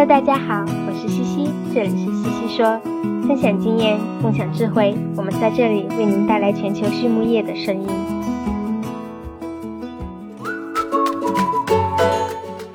Hello，大家好，我是西西，这里是西西说，分享经验，共享智慧，我们在这里为您带来全球畜牧业的声音。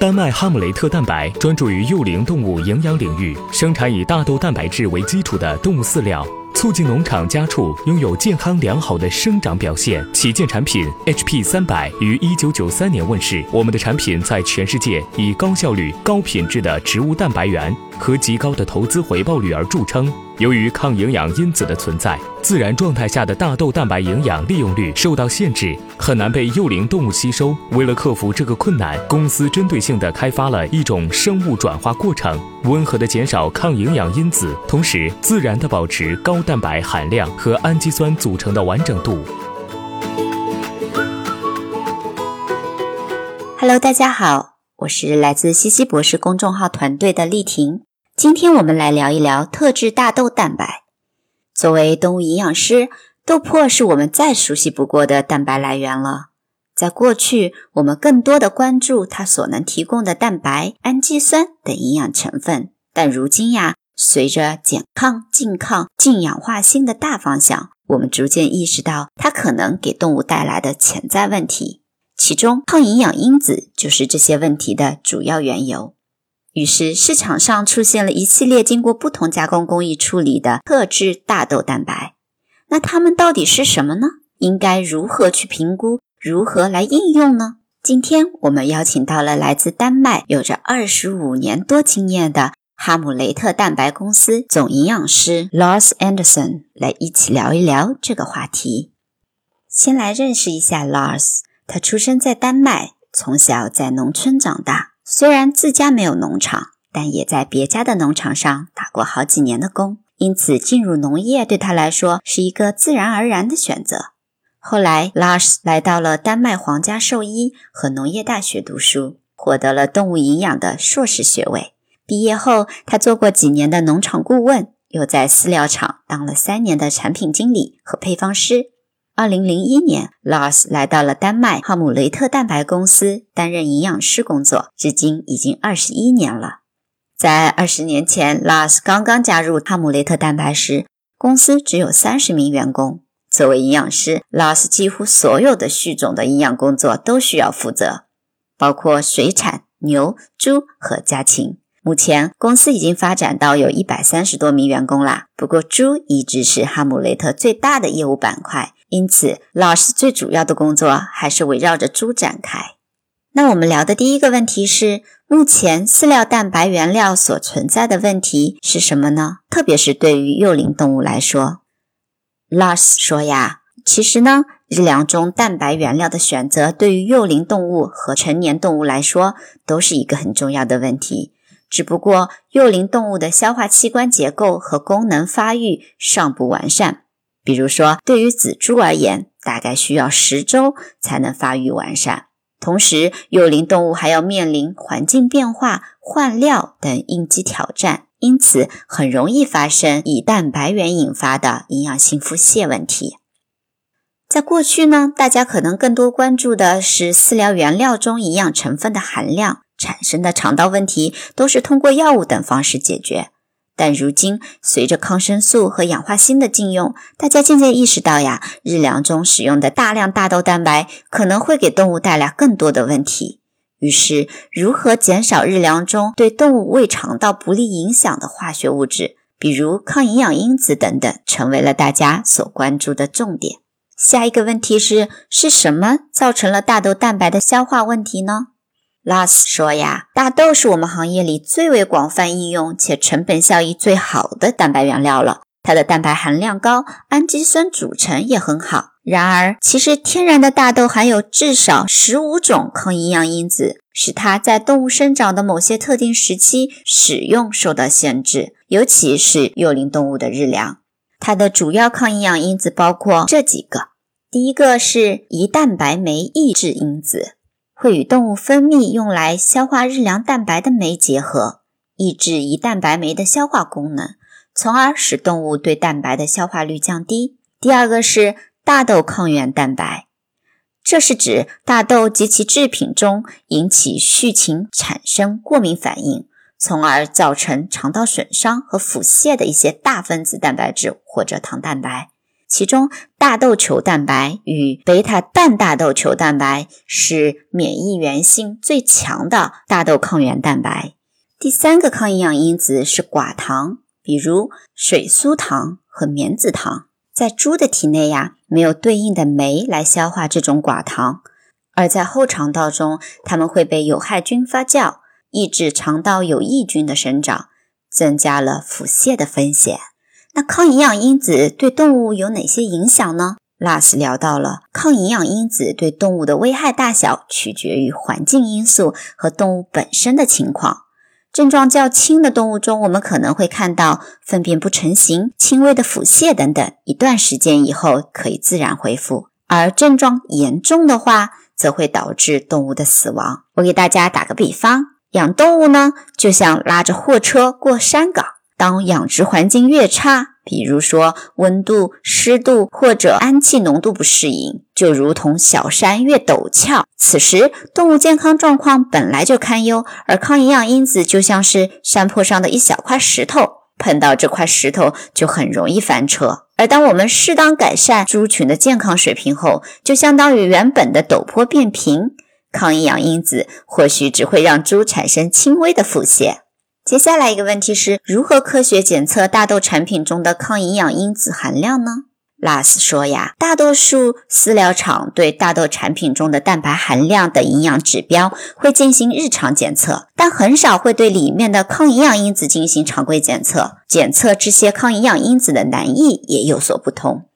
丹麦哈姆雷特蛋白专注于幼龄动物营养领域，生产以大豆蛋白质为基础的动物饲料。促进农场家畜拥有健康良好的生长表现。旗舰产品 HP 三百于一九九三年问世。我们的产品在全世界以高效率、高品质的植物蛋白源和极高的投资回报率而著称。由于抗营养因子的存在，自然状态下的大豆蛋白营养利用率受到限制，很难被幼龄动物吸收。为了克服这个困难，公司针对性地开发了一种生物转化过程，温和地减少抗营养因子，同时自然地保持高蛋白含量和氨基酸组成的完整度。Hello，大家好，我是来自西西博士公众号团队的丽婷。今天我们来聊一聊特制大豆蛋白。作为动物营养师，豆粕是我们再熟悉不过的蛋白来源了。在过去，我们更多的关注它所能提供的蛋白、氨基酸等营养成分。但如今呀，随着减抗、禁抗、净氧化锌的大方向，我们逐渐意识到它可能给动物带来的潜在问题。其中，抗营养因子就是这些问题的主要缘由。于是，市场上出现了一系列经过不同加工工艺处理的特制大豆蛋白。那它们到底是什么呢？应该如何去评估？如何来应用呢？今天我们邀请到了来自丹麦、有着二十五年多经验的哈姆雷特蛋白公司总营养师 Lars Anderson 来一起聊一聊这个话题。先来认识一下 Lars，他出生在丹麦，从小在农村长大。虽然自家没有农场，但也在别家的农场上打过好几年的工，因此进入农业对他来说是一个自然而然的选择。后来，Lars 来到了丹麦皇家兽医和农业大学读书，获得了动物营养的硕士学位。毕业后，他做过几年的农场顾问，又在饲料厂当了三年的产品经理和配方师。二零零一年，Lars 来到了丹麦哈姆雷特蛋白公司担任营养师工作，至今已经二十一年了。在二十年前，Lars 刚刚加入哈姆雷特蛋白时，公司只有三十名员工。作为营养师，Lars 几乎所有的畜种的营养工作都需要负责，包括水产、牛、猪和家禽。目前，公司已经发展到有一百三十多名员工啦。不过，猪一直是哈姆雷特最大的业务板块，因此老师最主要的工作还是围绕着猪展开。那我们聊的第一个问题是：目前饲料蛋白原料所存在的问题是什么呢？特别是对于幼龄动物来说，Lars 说呀，其实呢，日粮中蛋白原料的选择对于幼龄动物和成年动物来说都是一个很重要的问题。只不过幼龄动物的消化器官结构和功能发育尚不完善，比如说对于仔猪而言，大概需要十周才能发育完善。同时，幼龄动物还要面临环境变化、换料等应激挑战，因此很容易发生以蛋白源引发的营养性腹泻问题。在过去呢，大家可能更多关注的是饲料原料中营养成分的含量。产生的肠道问题都是通过药物等方式解决，但如今随着抗生素和氧化锌的禁用，大家渐渐意识到呀，日粮中使用的大量大豆蛋白可能会给动物带来更多的问题。于是，如何减少日粮中对动物胃肠道不利影响的化学物质，比如抗营养因子等等，成为了大家所关注的重点。下一个问题是：是什么造成了大豆蛋白的消化问题呢？拉斯说呀，大豆是我们行业里最为广泛应用且成本效益最好的蛋白原料了。它的蛋白含量高，氨基酸组成也很好。然而，其实天然的大豆含有至少十五种抗营养因子，使它在动物生长的某些特定时期使用受到限制，尤其是幼龄动物的日粮。它的主要抗营养因子包括这几个：第一个是胰蛋白酶抑制因子。会与动物分泌用来消化日粮蛋白的酶结合，抑制胰蛋白酶的消化功能，从而使动物对蛋白的消化率降低。第二个是大豆抗原蛋白，这是指大豆及其制品中引起畜禽产生过敏反应，从而造成肠道损伤和腹泻的一些大分子蛋白质或者糖蛋白。其中，大豆球蛋白与贝塔蛋大豆球蛋白是免疫原性最强的大豆抗原蛋白。第三个抗营养因子是寡糖，比如水苏糖和棉子糖。在猪的体内呀，没有对应的酶来消化这种寡糖，而在后肠道中，它们会被有害菌发酵，抑制肠道有益菌的生长，增加了腹泻的风险。那抗营养因子对动物有哪些影响呢？拉斯聊到了抗营养因子对动物的危害大小取决于环境因素和动物本身的情况。症状较轻的动物中，我们可能会看到粪便不成形、轻微的腹泻等等，一段时间以后可以自然恢复；而症状严重的话，则会导致动物的死亡。我给大家打个比方，养动物呢，就像拉着货车过山岗。当养殖环境越差，比如说温度、湿度或者氨气浓度不适应，就如同小山越陡峭。此时动物健康状况本来就堪忧，而抗营养因子就像是山坡上的一小块石头，碰到这块石头就很容易翻车。而当我们适当改善猪群的健康水平后，就相当于原本的陡坡变平。抗营养因子或许只会让猪产生轻微的腹泻。接下来一个问题是如何科学检测大豆产品中的抗营养因子含量呢？拉斯说呀，大多数饲料厂对大豆产品中的蛋白含量等营养指标会进行日常检测，但很少会对里面的抗营养因子进行常规检测。检测这些抗营养因子的难易也有所不同。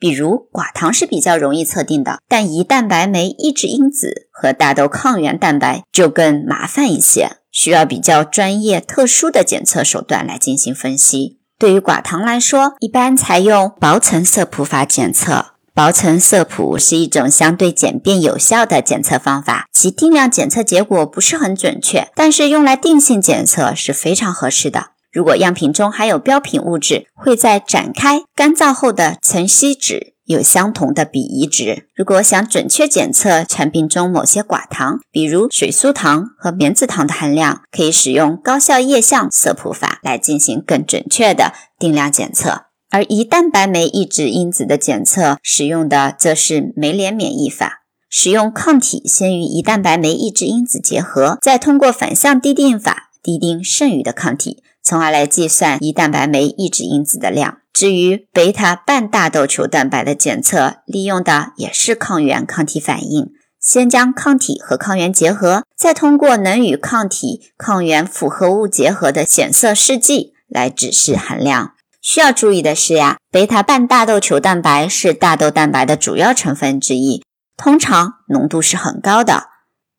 比如寡糖是比较容易测定的，但胰蛋白酶抑制因子和大豆抗原蛋白就更麻烦一些。需要比较专业、特殊的检测手段来进行分析。对于寡糖来说，一般采用薄层色谱法检测。薄层色谱是一种相对简便有效的检测方法，其定量检测结果不是很准确，但是用来定性检测是非常合适的。如果样品中含有标品物质，会在展开干燥后的层析纸。有相同的比移值。如果想准确检测产品中某些寡糖，比如水苏糖和棉子糖的含量，可以使用高效液相色谱法来进行更准确的定量检测。而胰蛋白酶抑制因子的检测使用的则是酶联免疫法，使用抗体先与胰蛋白酶抑制因子结合，再通过反向滴定法滴定剩余的抗体，从而来计算胰蛋白酶抑制因子的量。至于贝塔半大豆球蛋白的检测，利用的也是抗原抗体反应。先将抗体和抗原结合，再通过能与抗体、抗原复合物结合的显色试剂来指示含量。需要注意的是呀，贝塔半大豆球蛋白是大豆蛋白的主要成分之一，通常浓度是很高的。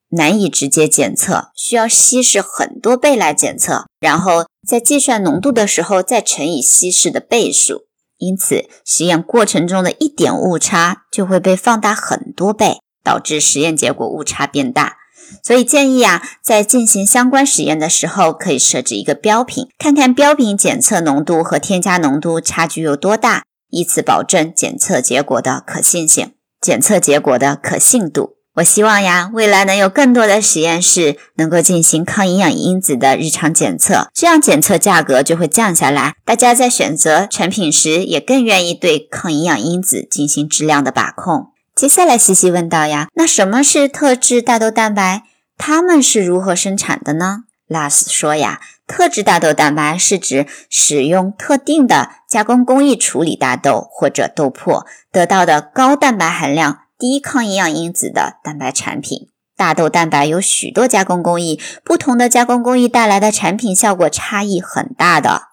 难以直接检测，需要稀释很多倍来检测，然后在计算浓度的时候再乘以稀释的倍数。因此，实验过程中的一点误差就会被放大很多倍，导致实验结果误差变大。所以建议啊，在进行相关实验的时候，可以设置一个标品，看看标品检测浓度和添加浓度差距有多大，以此保证检测结果的可信性、检测结果的可信度。我希望呀，未来能有更多的实验室能够进行抗营养因子的日常检测，这样检测价格就会降下来，大家在选择产品时也更愿意对抗营养因子进行质量的把控。接下来，西西问道呀，那什么是特制大豆蛋白？它们是如何生产的呢？拉斯说呀，特制大豆蛋白是指使用特定的加工工艺处理大豆或者豆粕得到的高蛋白含量。低抗营养因子的蛋白产品，大豆蛋白有许多加工工艺，不同的加工工艺带来的产品效果差异很大的。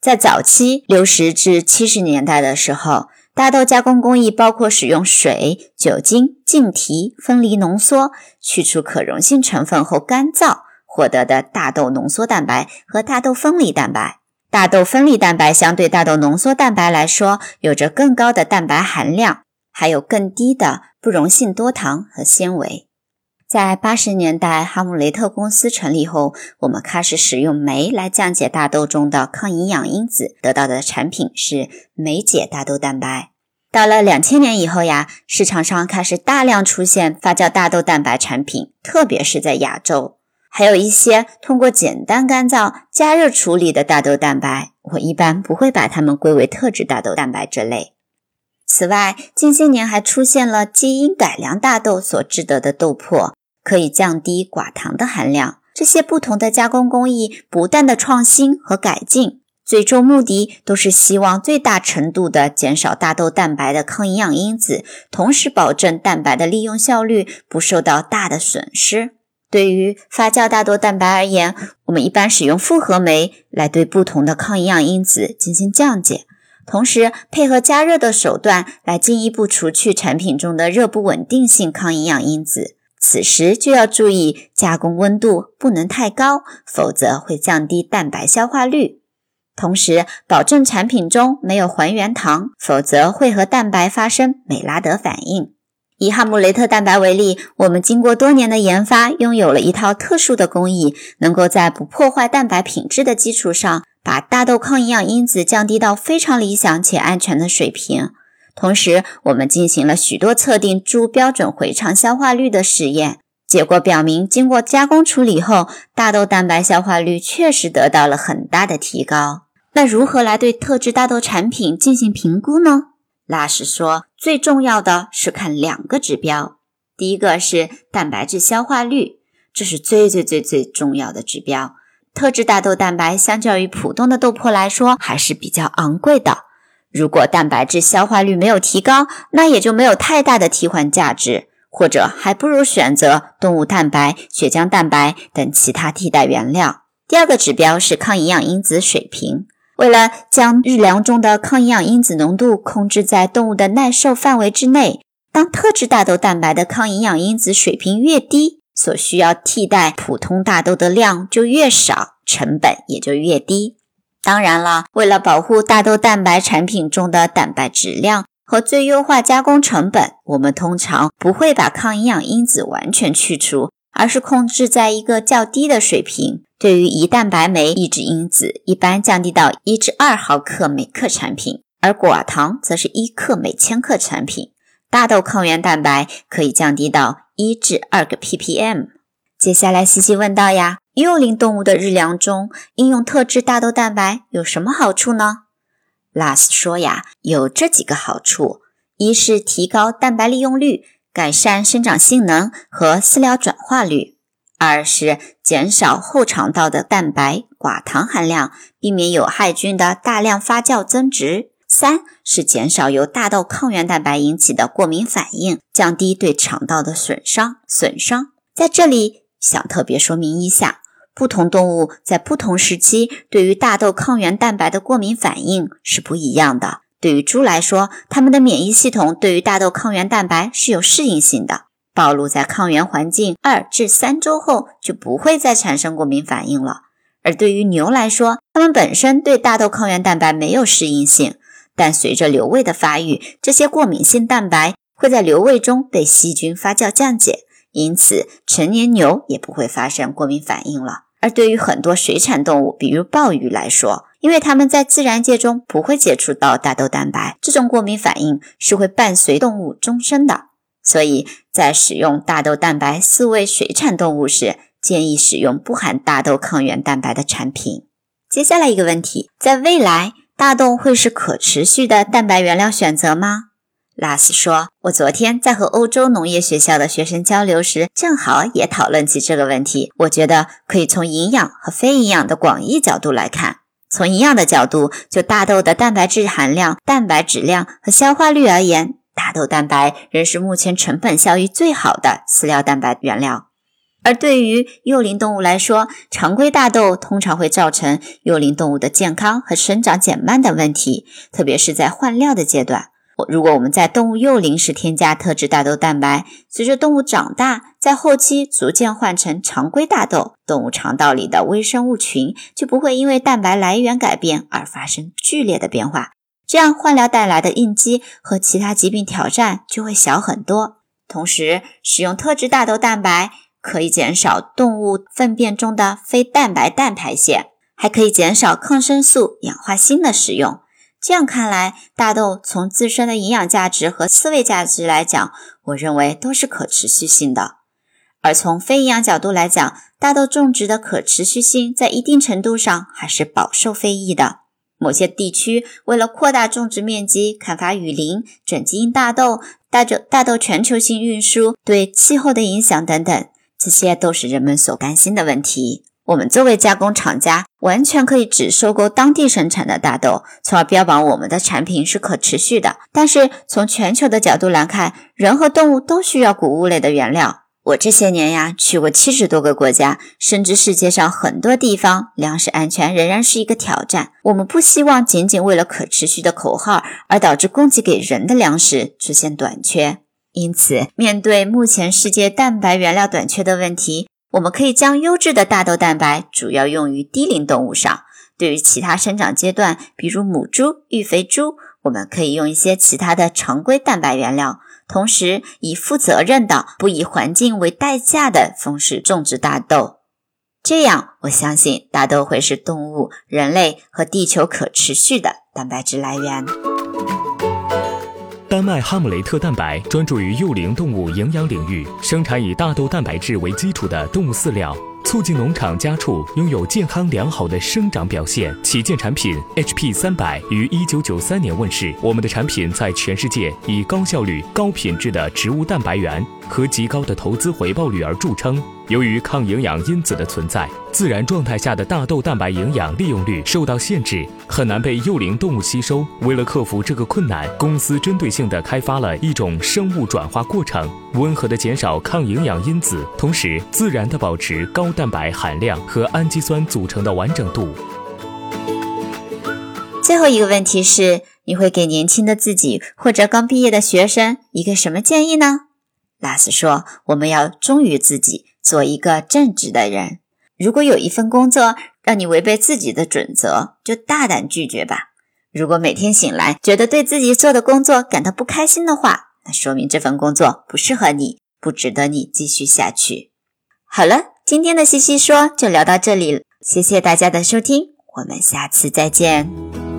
在早期六十至七十年代的时候，大豆加工工艺包括使用水、酒精、净提、分离浓缩，去除可溶性成分后干燥获得的大豆浓缩蛋白和大豆分离蛋白。大豆分离蛋白相对大豆浓缩蛋白来说，有着更高的蛋白含量。还有更低的不溶性多糖和纤维。在八十年代，哈姆雷特公司成立后，我们开始使用酶来降解大豆中的抗营养因子，得到的产品是酶解大豆蛋白。到了两千年以后呀，市场上开始大量出现发酵大豆蛋白产品，特别是在亚洲。还有一些通过简单干燥、加热处理的大豆蛋白，我一般不会把它们归为特制大豆蛋白这类。此外，近些年还出现了基因改良大豆所制得的豆粕，可以降低寡糖的含量。这些不同的加工工艺不断的创新和改进，最终目的都是希望最大程度的减少大豆蛋白的抗营养因子，同时保证蛋白的利用效率不受到大的损失。对于发酵大豆蛋白而言，我们一般使用复合酶来对不同的抗营养因子进行降解，同时配合加热的手段来进一步除去产品中的热不稳定性抗营养因子。此时就要注意加工温度不能太高，否则会降低蛋白消化率。同时保证产品中没有还原糖，否则会和蛋白发生美拉德反应。以哈姆雷特蛋白为例，我们经过多年的研发，拥有了一套特殊的工艺，能够在不破坏蛋白品质的基础上，把大豆抗营养因子降低到非常理想且安全的水平。同时，我们进行了许多测定猪标准回肠消化率的实验，结果表明，经过加工处理后，大豆蛋白消化率确实得到了很大的提高。那如何来对特制大豆产品进行评估呢？拉什说，最重要的是看两个指标，第一个是蛋白质消化率，这是最最最最重要的指标。特制大豆蛋白相较于普通的豆粕来说，还是比较昂贵的。如果蛋白质消化率没有提高，那也就没有太大的替换价值，或者还不如选择动物蛋白、血浆蛋白等其他替代原料。第二个指标是抗营养因子水平。为了将日粮中的抗营养因子浓度控制在动物的耐受范围之内，当特制大豆蛋白的抗营养因子水平越低，所需要替代普通大豆的量就越少，成本也就越低。当然了，为了保护大豆蛋白产品中的蛋白质量和最优化加工成本，我们通常不会把抗营养因子完全去除，而是控制在一个较低的水平。对于胰蛋白酶抑制因子，一般降低到一至二毫克每克产品，而寡糖则是一克每千克产品。大豆抗原蛋白可以降低到一至二个 ppm。接下来，西西问道呀，幼龄动物的日粮中应用特制大豆蛋白有什么好处呢？拉斯说呀，有这几个好处：一是提高蛋白利用率，改善生长性能和饲料转化率。二是减少后肠道的蛋白寡糖含量，避免有害菌的大量发酵增殖；三是减少由大豆抗原蛋白引起的过敏反应，降低对肠道的损伤。损伤在这里想特别说明一下，不同动物在不同时期对于大豆抗原蛋白的过敏反应是不一样的。对于猪来说，它们的免疫系统对于大豆抗原蛋白是有适应性的。暴露在抗原环境二至三周后，就不会再产生过敏反应了。而对于牛来说，它们本身对大豆抗原蛋白没有适应性，但随着瘤胃的发育，这些过敏性蛋白会在瘤胃中被细菌发酵降解，因此成年牛也不会发生过敏反应了。而对于很多水产动物，比如鲍鱼来说，因为它们在自然界中不会接触到大豆蛋白，这种过敏反应是会伴随动物终生的。所以在使用大豆蛋白饲喂水产动物时，建议使用不含大豆抗原蛋白的产品。接下来一个问题，在未来，大豆会是可持续的蛋白原料选择吗？拉斯说：“我昨天在和欧洲农业学校的学生交流时，正好也讨论起这个问题。我觉得可以从营养和非营养的广义角度来看。从营养的角度，就大豆的蛋白质含量、蛋白质量和消化率而言。”大豆蛋白仍是目前成本效益最好的饲料蛋白原料，而对于幼龄动物来说，常规大豆通常会造成幼龄动物的健康和生长减慢等问题，特别是在换料的阶段。如果我们在动物幼龄时添加特制大豆蛋白，随着动物长大，在后期逐渐换成常规大豆，动物肠道里的微生物群就不会因为蛋白来源改变而发生剧烈的变化。这样换料带来的应激和其他疾病挑战就会小很多。同时，使用特制大豆蛋白可以减少动物粪便中的非蛋白氮排泄，还可以减少抗生素、氧化锌的使用。这样看来，大豆从自身的营养价值和思维价值来讲，我认为都是可持续性的。而从非营养角度来讲，大豆种植的可持续性在一定程度上还是饱受非议的。某些地区为了扩大种植面积，砍伐雨林、转基因大豆、大豆大豆全球性运输对气候的影响等等，这些都是人们所关心的问题。我们作为加工厂家，完全可以只收购当地生产的大豆，从而标榜我们的产品是可持续的。但是从全球的角度来看，人和动物都需要谷物类的原料。我这些年呀，去过七十多个国家，深知世界上很多地方粮食安全仍然是一个挑战。我们不希望仅仅为了可持续的口号而导致供给给人的粮食出现短缺。因此，面对目前世界蛋白原料短缺的问题，我们可以将优质的大豆蛋白主要用于低龄动物上，对于其他生长阶段，比如母猪、育肥猪，我们可以用一些其他的常规蛋白原料，同时以负责任的、不以环境为代价的方式种植大豆。这样，我相信大豆会是动物、人类和地球可持续的蛋白质来源。丹麦哈姆雷特蛋白专注于幼龄动物营养领域，生产以大豆蛋白质为基础的动物饲料，促进农场家畜拥有健康良好的生长表现。旗舰产品 HP 三百于一九九三年问世，我们的产品在全世界以高效率、高品质的植物蛋白源和极高的投资回报率而著称。由于抗营养因子的存在，自然状态下的大豆蛋白营养利用率受到限制，很难被幼龄动物吸收。为了克服这个困难，公司针对性地开发了一种生物转化过程，温和地减少抗营养因子，同时自然地保持高蛋白含量和氨基酸组成的完整度。最后一个问题是，你会给年轻的自己或者刚毕业的学生一个什么建议呢？拉斯说：“我们要忠于自己。”做一个正直的人。如果有一份工作让你违背自己的准则，就大胆拒绝吧。如果每天醒来觉得对自己做的工作感到不开心的话，那说明这份工作不适合你，不值得你继续下去。好了，今天的西西说就聊到这里了，谢谢大家的收听，我们下次再见。